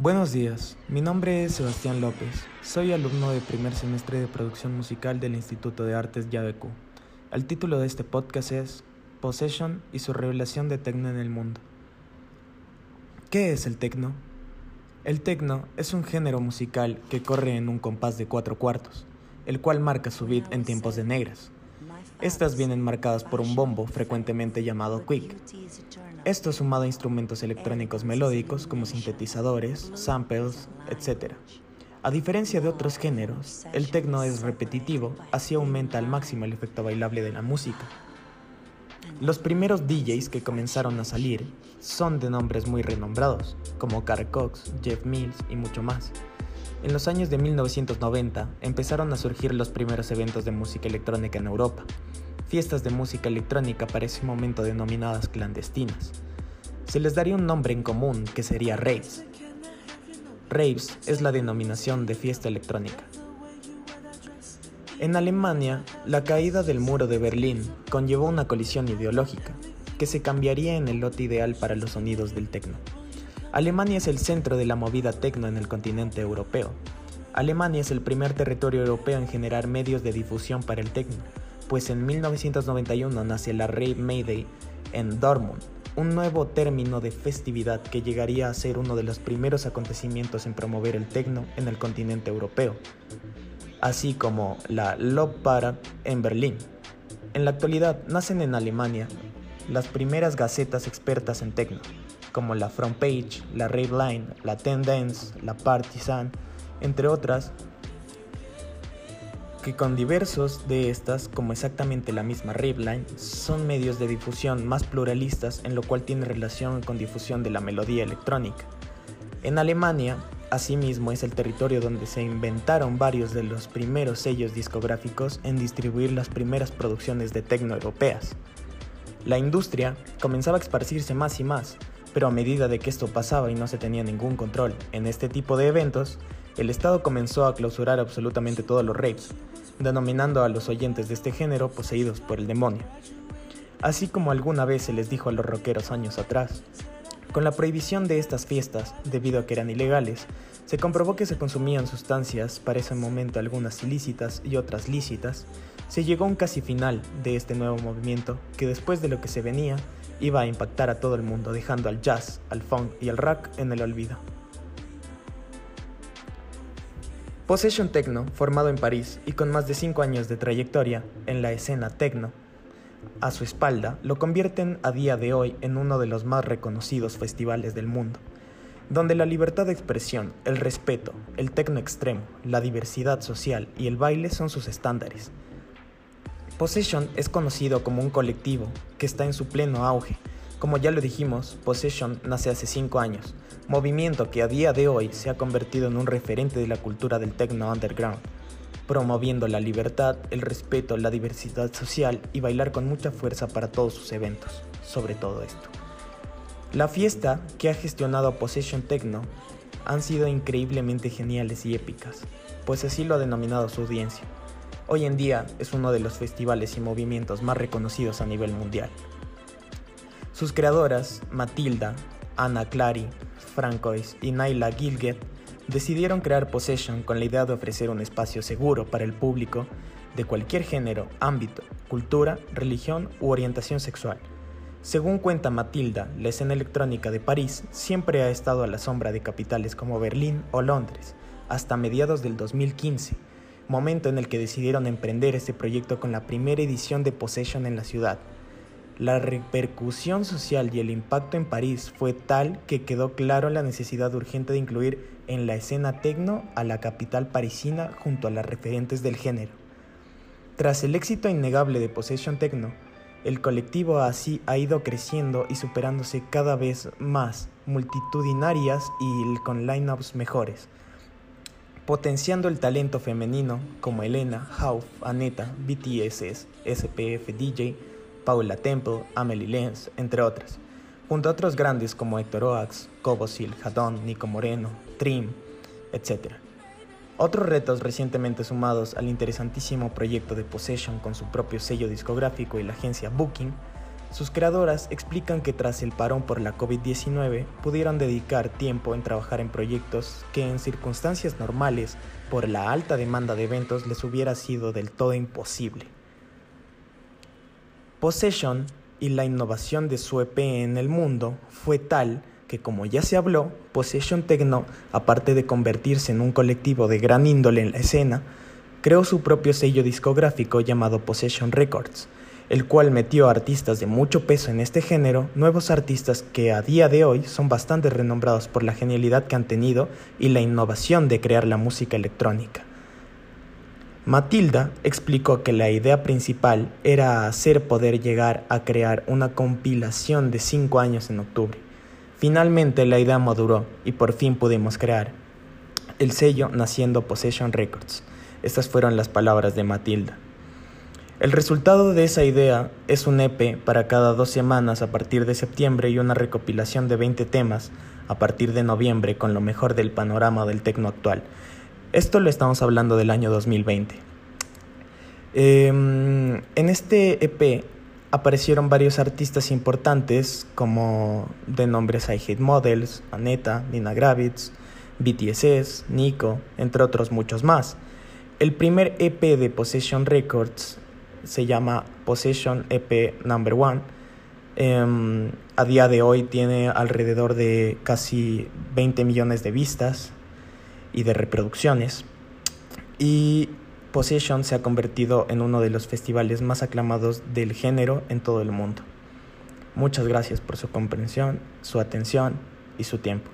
Buenos días, mi nombre es Sebastián López, soy alumno de primer semestre de producción musical del Instituto de Artes YABQ. El título de este podcast es Possession y su revelación de tecno en el mundo. ¿Qué es el tecno? El tecno es un género musical que corre en un compás de cuatro cuartos, el cual marca su beat en tiempos de negras. Estas vienen marcadas por un bombo frecuentemente llamado quick, esto sumado a instrumentos electrónicos melódicos como sintetizadores, samples, etc. A diferencia de otros géneros, el techno es repetitivo, así aumenta al máximo el efecto bailable de la música. Los primeros DJs que comenzaron a salir son de nombres muy renombrados, como Carl Cox, Jeff Mills y mucho más. En los años de 1990 empezaron a surgir los primeros eventos de música electrónica en Europa, fiestas de música electrónica para ese momento denominadas clandestinas. Se les daría un nombre en común que sería raves. Raves es la denominación de fiesta electrónica. En Alemania, la caída del muro de Berlín conllevó una colisión ideológica que se cambiaría en el lote ideal para los sonidos del tecno. Alemania es el centro de la movida tecno en el continente europeo. Alemania es el primer territorio europeo en generar medios de difusión para el tecno, pues en 1991 nace la Rave Mayday en Dortmund, un nuevo término de festividad que llegaría a ser uno de los primeros acontecimientos en promover el techno en el continente europeo, así como la Love Parade en Berlín. En la actualidad nacen en Alemania las primeras gacetas expertas en techno, como la Front Page, la Rave Line, la Ten Dance, la Partisan, entre otras, que con diversos de estas, como exactamente la misma Ripline, son medios de difusión más pluralistas en lo cual tiene relación con difusión de la melodía electrónica. En Alemania, asimismo, es el territorio donde se inventaron varios de los primeros sellos discográficos en distribuir las primeras producciones de techno europeas. La industria comenzaba a esparcirse más y más, pero a medida de que esto pasaba y no se tenía ningún control en este tipo de eventos, el Estado comenzó a clausurar absolutamente todos los raves, denominando a los oyentes de este género poseídos por el demonio. Así como alguna vez se les dijo a los rockeros años atrás. Con la prohibición de estas fiestas, debido a que eran ilegales, se comprobó que se consumían sustancias, para ese momento algunas ilícitas y otras lícitas, se llegó a un casi final de este nuevo movimiento que después de lo que se venía iba a impactar a todo el mundo dejando al jazz, al funk y al rock en el olvido. Possession Techno, formado en París y con más de 5 años de trayectoria en la escena techno, a su espalda lo convierten a día de hoy en uno de los más reconocidos festivales del mundo, donde la libertad de expresión, el respeto, el techno extremo, la diversidad social y el baile son sus estándares. Possession es conocido como un colectivo que está en su pleno auge. Como ya lo dijimos, Possession nace hace 5 años, movimiento que a día de hoy se ha convertido en un referente de la cultura del techno underground, promoviendo la libertad, el respeto, la diversidad social y bailar con mucha fuerza para todos sus eventos, sobre todo esto. La fiesta que ha gestionado Possession Techno han sido increíblemente geniales y épicas, pues así lo ha denominado su audiencia. Hoy en día es uno de los festivales y movimientos más reconocidos a nivel mundial. Sus creadoras, Matilda, Anna Clary, Francois y Naila Gilget decidieron crear Possession con la idea de ofrecer un espacio seguro para el público de cualquier género, ámbito, cultura, religión u orientación sexual. Según cuenta Matilda, la escena electrónica de París siempre ha estado a la sombra de capitales como Berlín o Londres, hasta mediados del 2015, momento en el que decidieron emprender este proyecto con la primera edición de Possession en la ciudad, la repercusión social y el impacto en París fue tal que quedó claro la necesidad urgente de incluir en la escena tecno a la capital parisina junto a las referentes del género. Tras el éxito innegable de Possession Techno, el colectivo así ha ido creciendo y superándose cada vez más, multitudinarias y con lineups mejores, potenciando el talento femenino como Elena, Hauf, Aneta, BTS, SPF DJ, Paula Temple, Amelie Lenz, entre otras, junto a otros grandes como Héctor Oax, Cobosil, Jadón, Nico Moreno, Trim, etc. Otros retos recientemente sumados al interesantísimo proyecto de Possession con su propio sello discográfico y la agencia Booking Sus creadoras explican que tras el parón por la COVID-19 pudieron dedicar tiempo en trabajar en proyectos que en circunstancias normales, por la alta demanda de eventos, les hubiera sido del todo imposible. Possession y la innovación de su EP en el mundo fue tal que como ya se habló, Possession Techno, aparte de convertirse en un colectivo de gran índole en la escena, creó su propio sello discográfico llamado Possession Records, el cual metió a artistas de mucho peso en este género, nuevos artistas que a día de hoy son bastante renombrados por la genialidad que han tenido y la innovación de crear la música electrónica. Matilda explicó que la idea principal era hacer poder llegar a crear una compilación de cinco años en octubre. Finalmente la idea maduró y por fin pudimos crear el sello naciendo Possession Records. Estas fueron las palabras de Matilda. El resultado de esa idea es un EP para cada dos semanas a partir de septiembre y una recopilación de 20 temas a partir de noviembre con lo mejor del panorama del tecno actual. Esto lo estamos hablando del año 2020. Em, en este EP aparecieron varios artistas importantes como de nombres I Hate Models, Aneta, Nina Gravitz, BTSS, Nico, entre otros muchos más. El primer EP de Possession Records se llama Possession EP Number One. Em, a día de hoy tiene alrededor de casi 20 millones de vistas y de reproducciones. Y Possession se ha convertido en uno de los festivales más aclamados del género en todo el mundo. Muchas gracias por su comprensión, su atención y su tiempo.